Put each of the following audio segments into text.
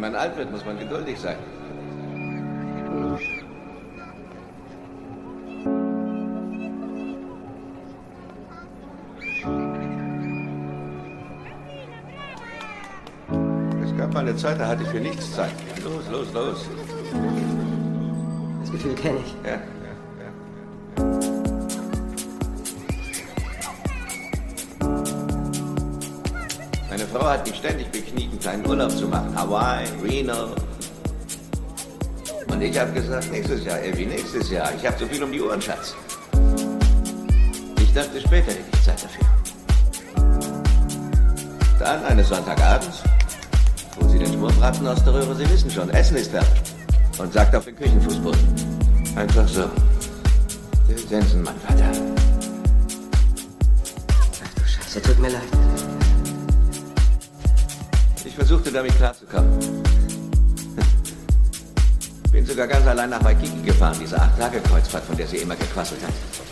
Wenn man alt wird, muss man geduldig sein. Es gab mal eine Zeit, da hatte ich für nichts Zeit. Los, los, los. Das Gefühl kenne ich. Ja. Frau hat mich ständig bekniet, einen kleinen Urlaub zu machen. Hawaii, Reno. Und ich habe gesagt, nächstes Jahr, Elvi, nächstes Jahr. Ich habe so viel um die Ohren, Schatz. Ich dachte, später hätte ich Zeit dafür. Dann eines Sonntagabends holt sie den Schmorbraten aus der Röhre. Sie wissen schon, Essen ist da. Und sagt auf den Küchenfußboden. Einfach so. Der Sensenmann, Vater. Ach du Scheiße, tut mir leid. Ich versuchte damit klarzukommen. Bin sogar ganz allein nach Waikiki gefahren, diese Acht-Tage-Kreuzfahrt, von der sie immer gequasselt hat.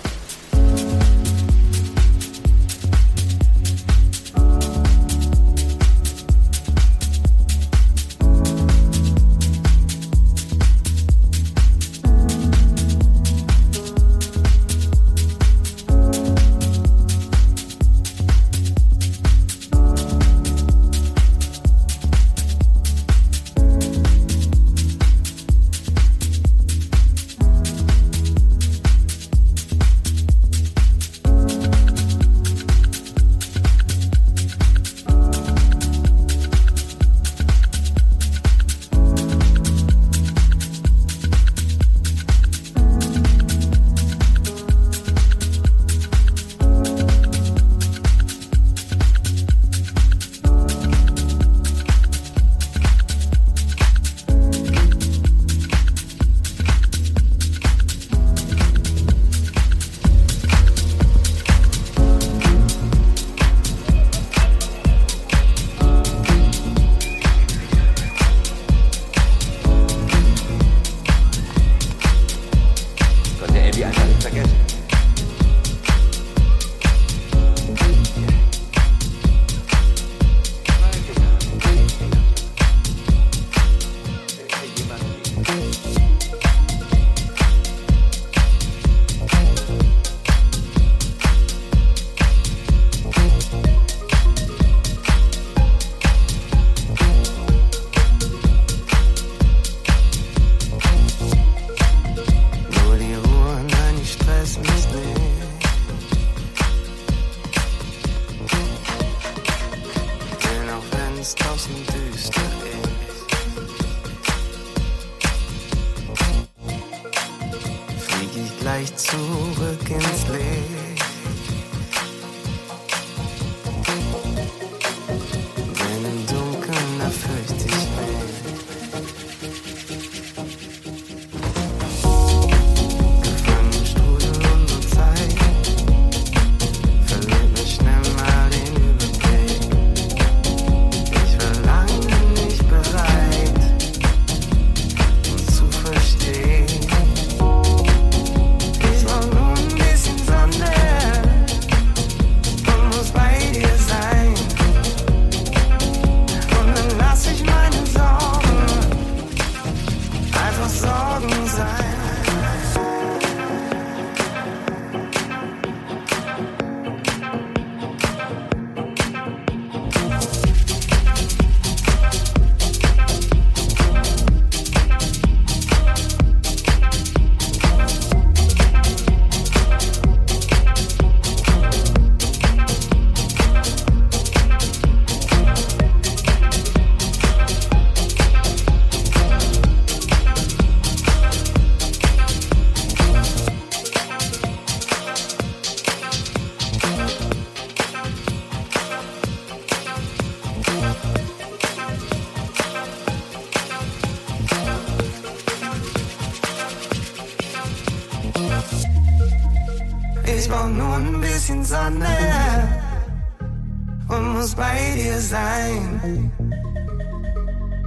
und muss bei dir sein.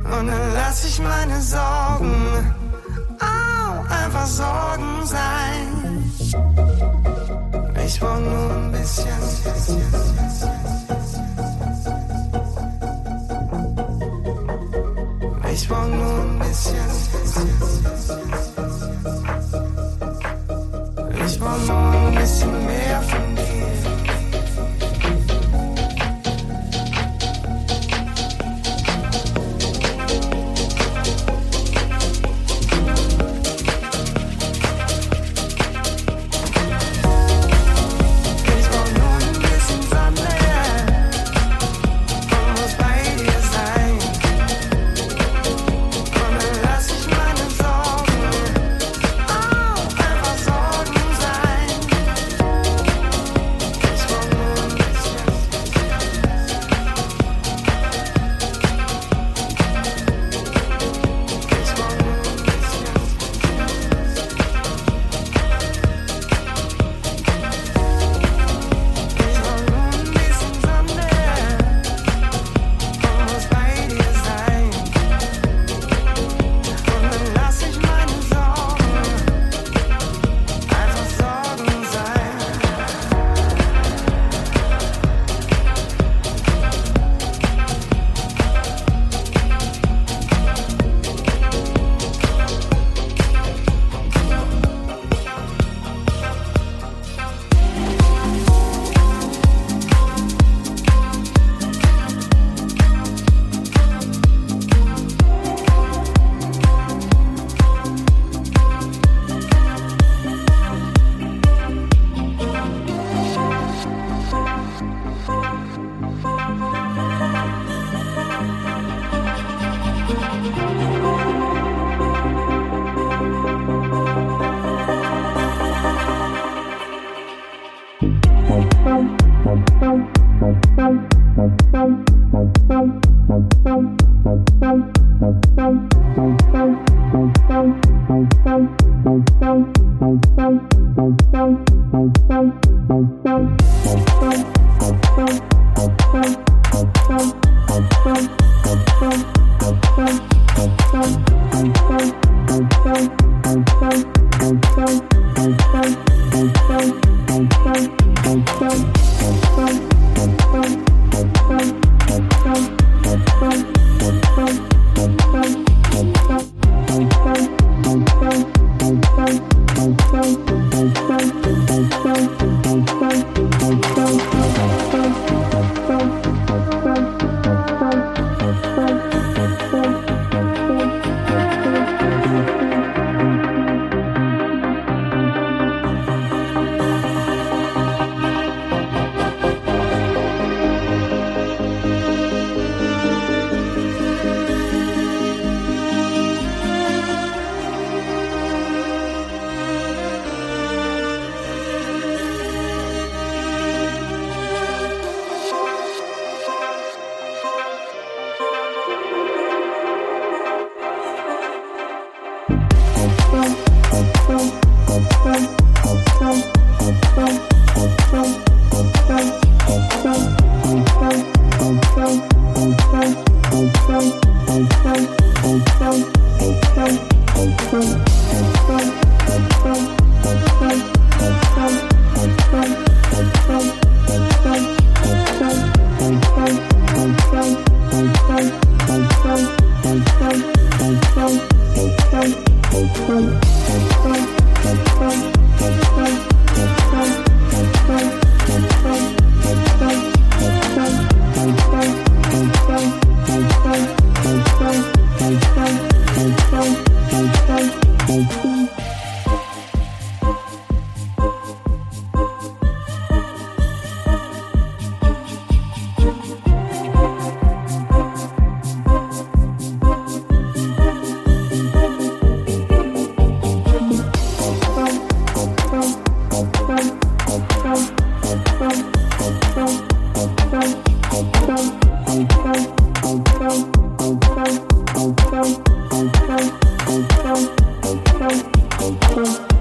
Und dann lass ich meine Sorgen auch einfach Sorgen sein. Ich brauch nur ein bisschen. Ich brauch nur ein bisschen. Ich brauch nur ein bisschen mehr von dir.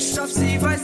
Ich schaff sie, weiß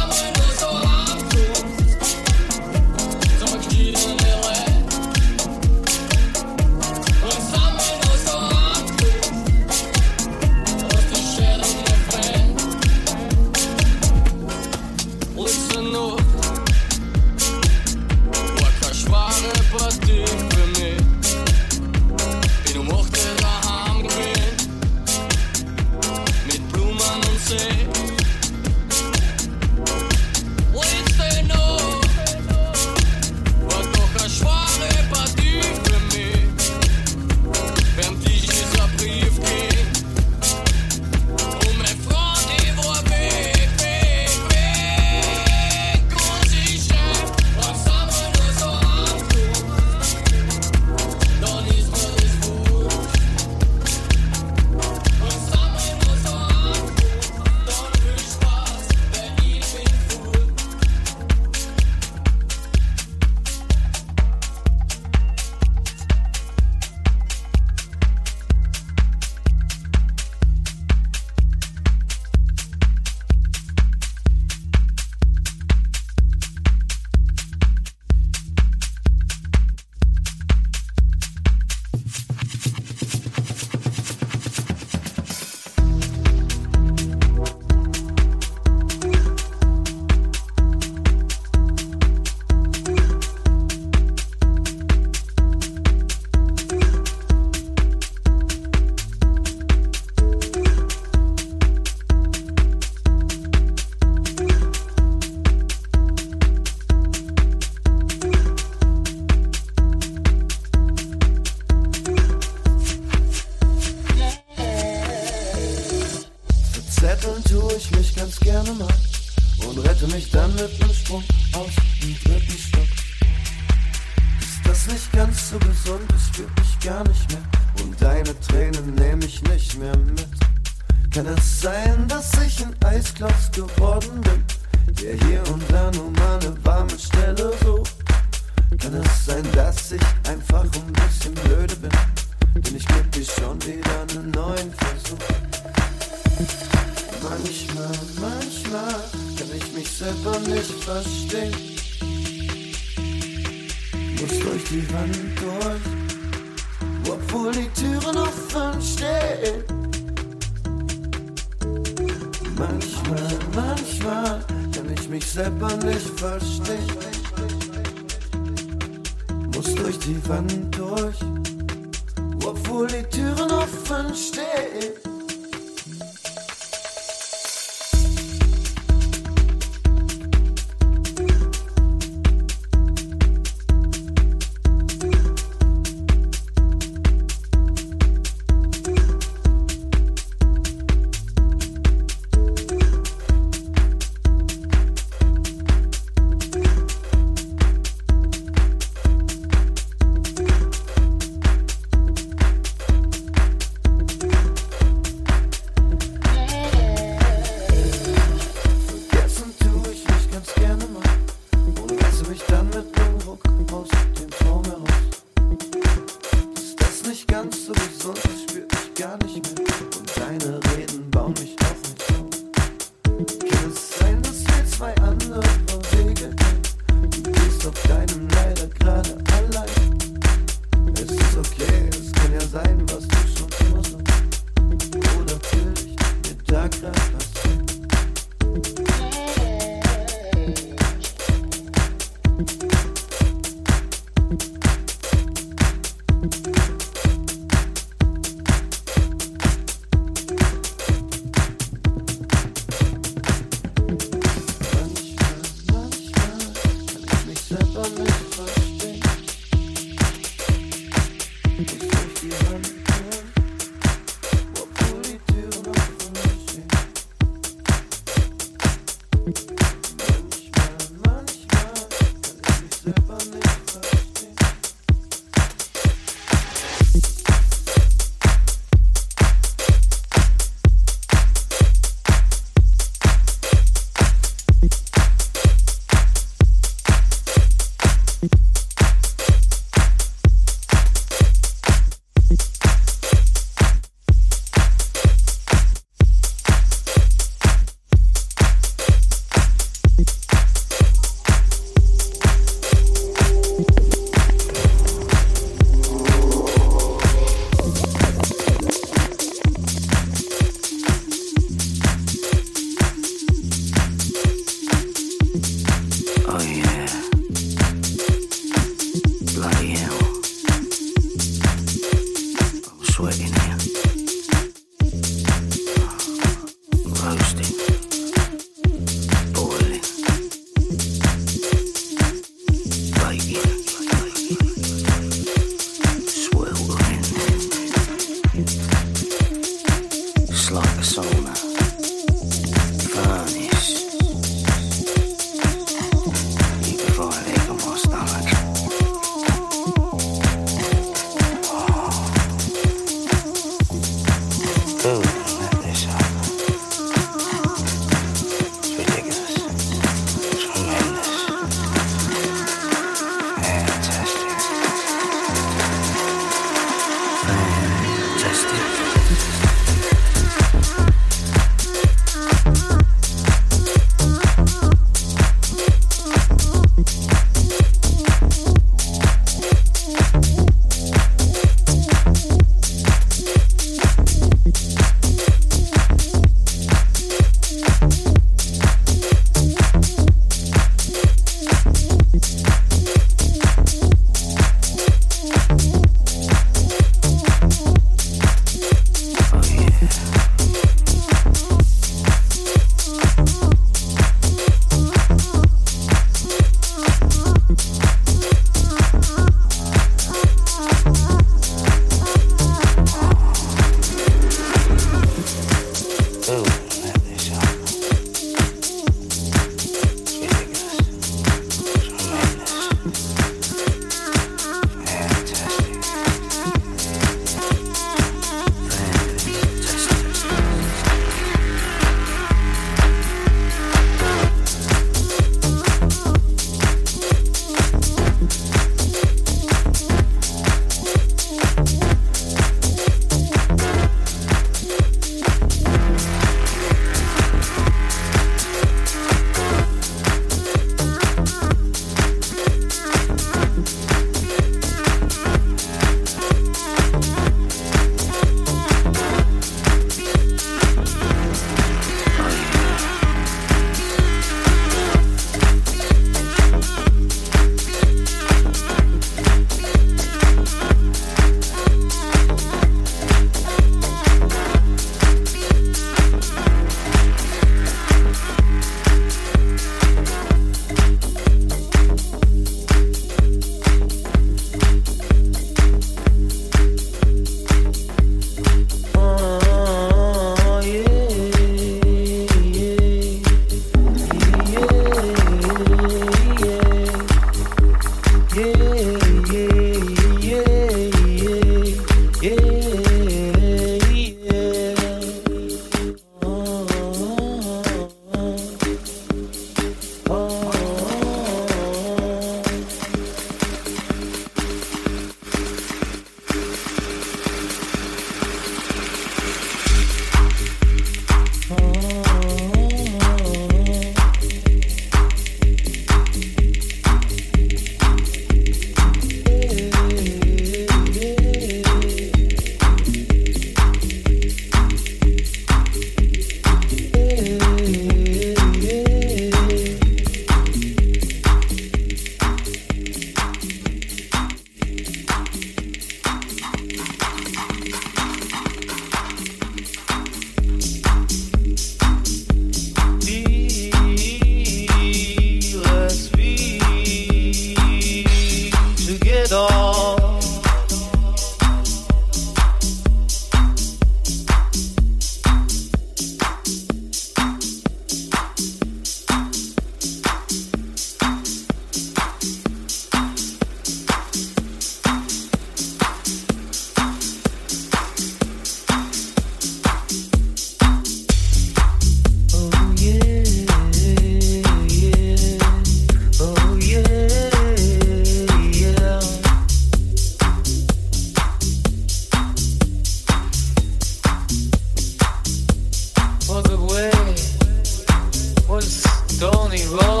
only wrong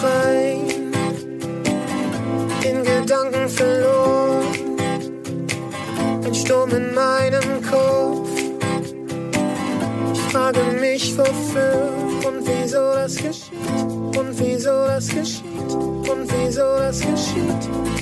schreien, in Gedanken verloren, ein Sturm in meinem Kopf. Ich frage mich, wofür und wieso das geschieht, und wieso das geschieht, und wieso das geschieht.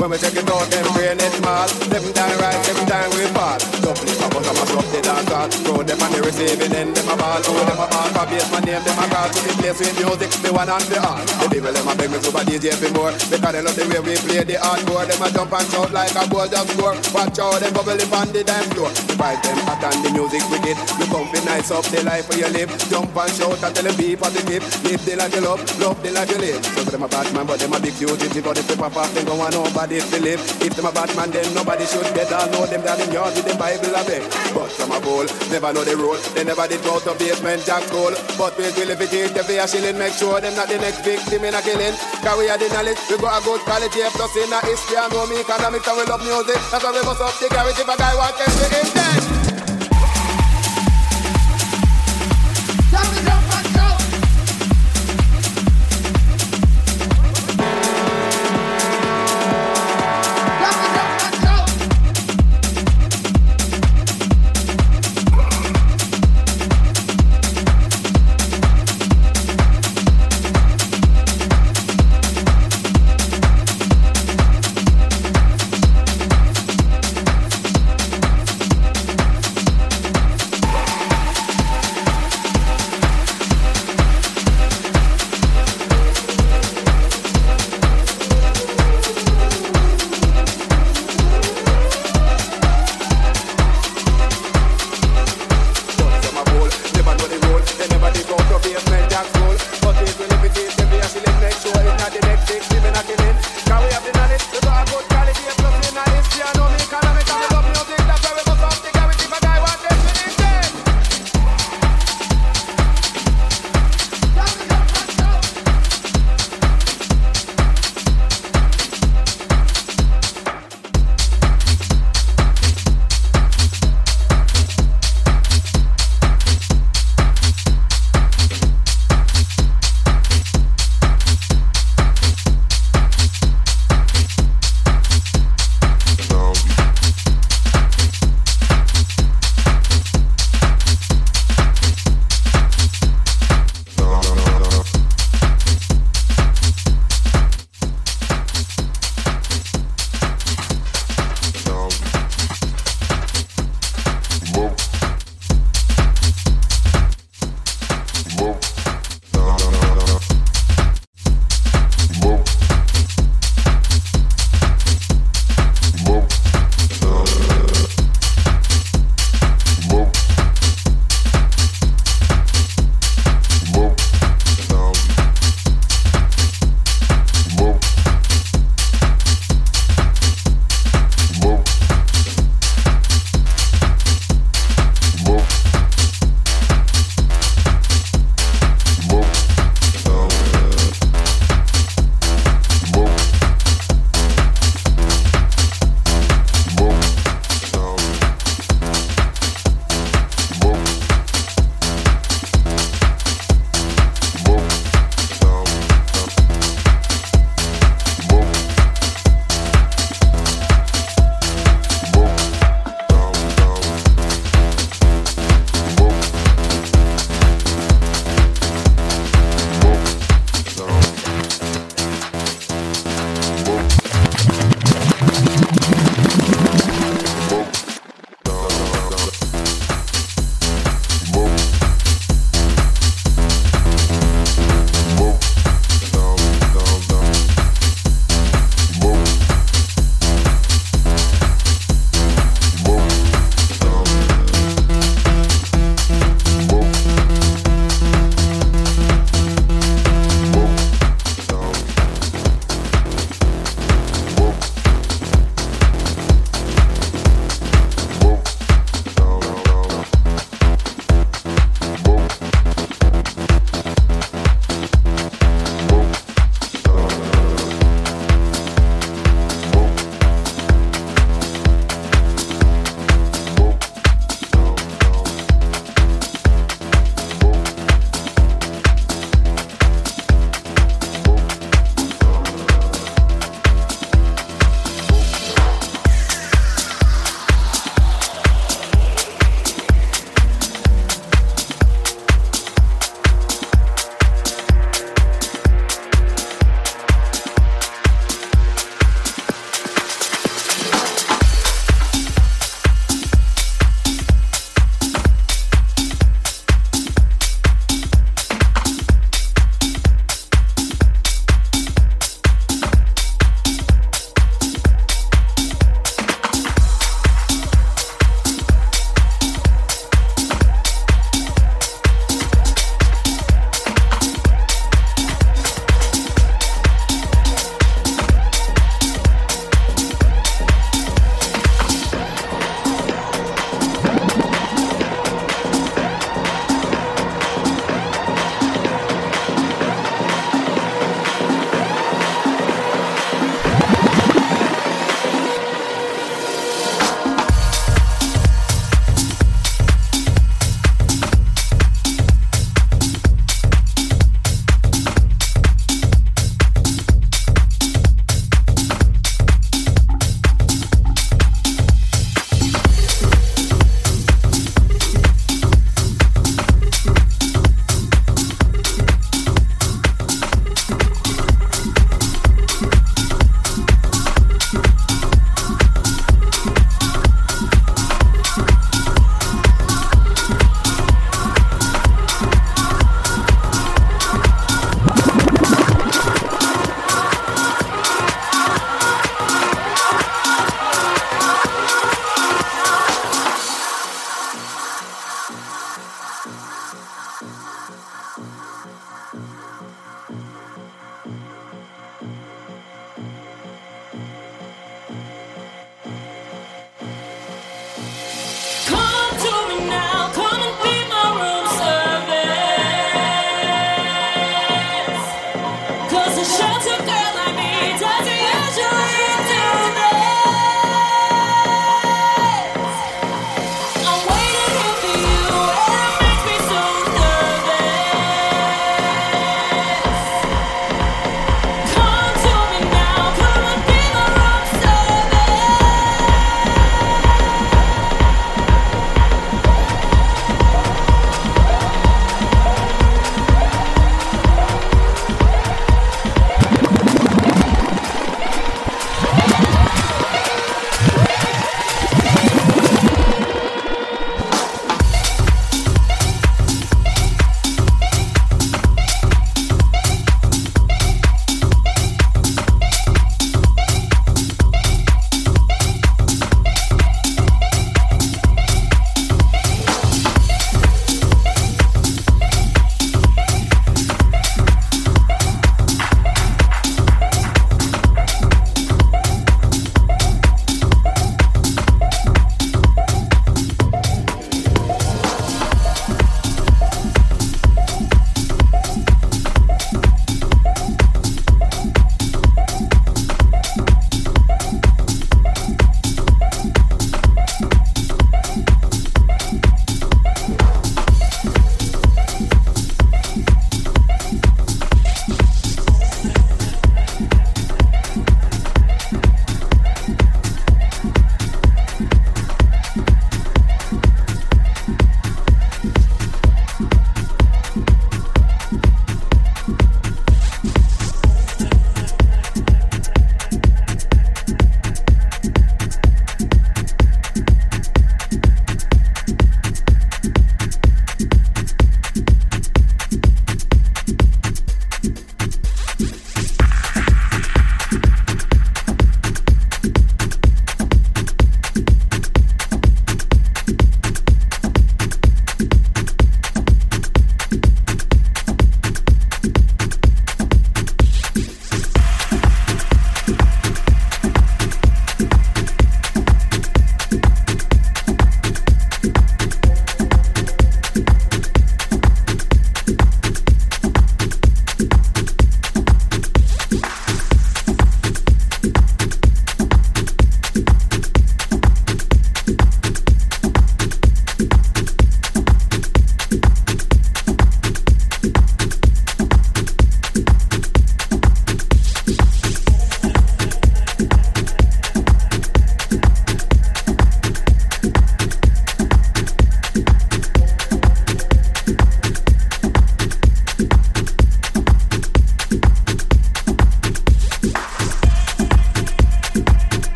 When we check it out, them brain is small. Seven time rise, seven time we fall. Double it up, I'm a drop the dance hall. Throw them on the receiving end, them a ball. Throw them a ball, for base, my name, them a call. To the place with music, the one and the all. The people, them a beg me super DJ for more. Because they love the way we play the hardcore. Them a jump and shout like a ball just score. Watch out, them bubble up on the dance floor. The vibe them hot and the music wicked. You come be nice up the life where you live. Jump and shout and tell them be positive. Live the life you love, love the life you live. So them a bad man, but them a big fugitive. But if they pop off, they don't want nobody to live. If them a bad man, then nobody should get all know them down in yard with the Bible a beg. But some a bowl, never know the rule. They never did go to basement jack school. But we will if it is the a shilling, make sure them not the next victim in a killing. Cause we are the knowledge, we got a good quality A plus in a history and know me economics and we love music. That's why we bust up the garage if a guy wants to be mind.